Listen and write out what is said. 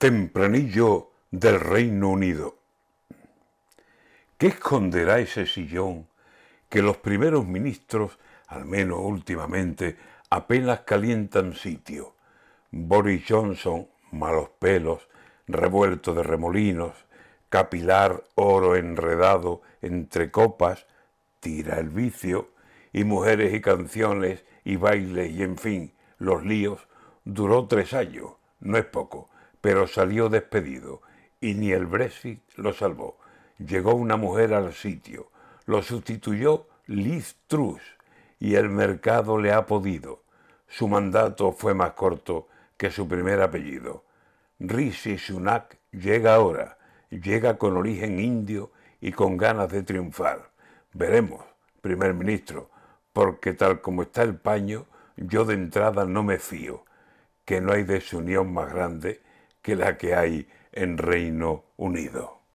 Tempranillo del Reino Unido. ¿Qué esconderá ese sillón que los primeros ministros, al menos últimamente, apenas calientan sitio? Boris Johnson, malos pelos, revuelto de remolinos, capilar oro enredado entre copas, tira el vicio, y mujeres y canciones y bailes y en fin, los líos, duró tres años, no es poco pero salió despedido y ni el Brexit lo salvó. Llegó una mujer al sitio, lo sustituyó Liz Truss y el mercado le ha podido. Su mandato fue más corto que su primer apellido. Rishi Sunak llega ahora, llega con origen indio y con ganas de triunfar. Veremos, primer ministro, porque tal como está el paño, yo de entrada no me fío, que no hay desunión más grande que la que hay en Reino Unido.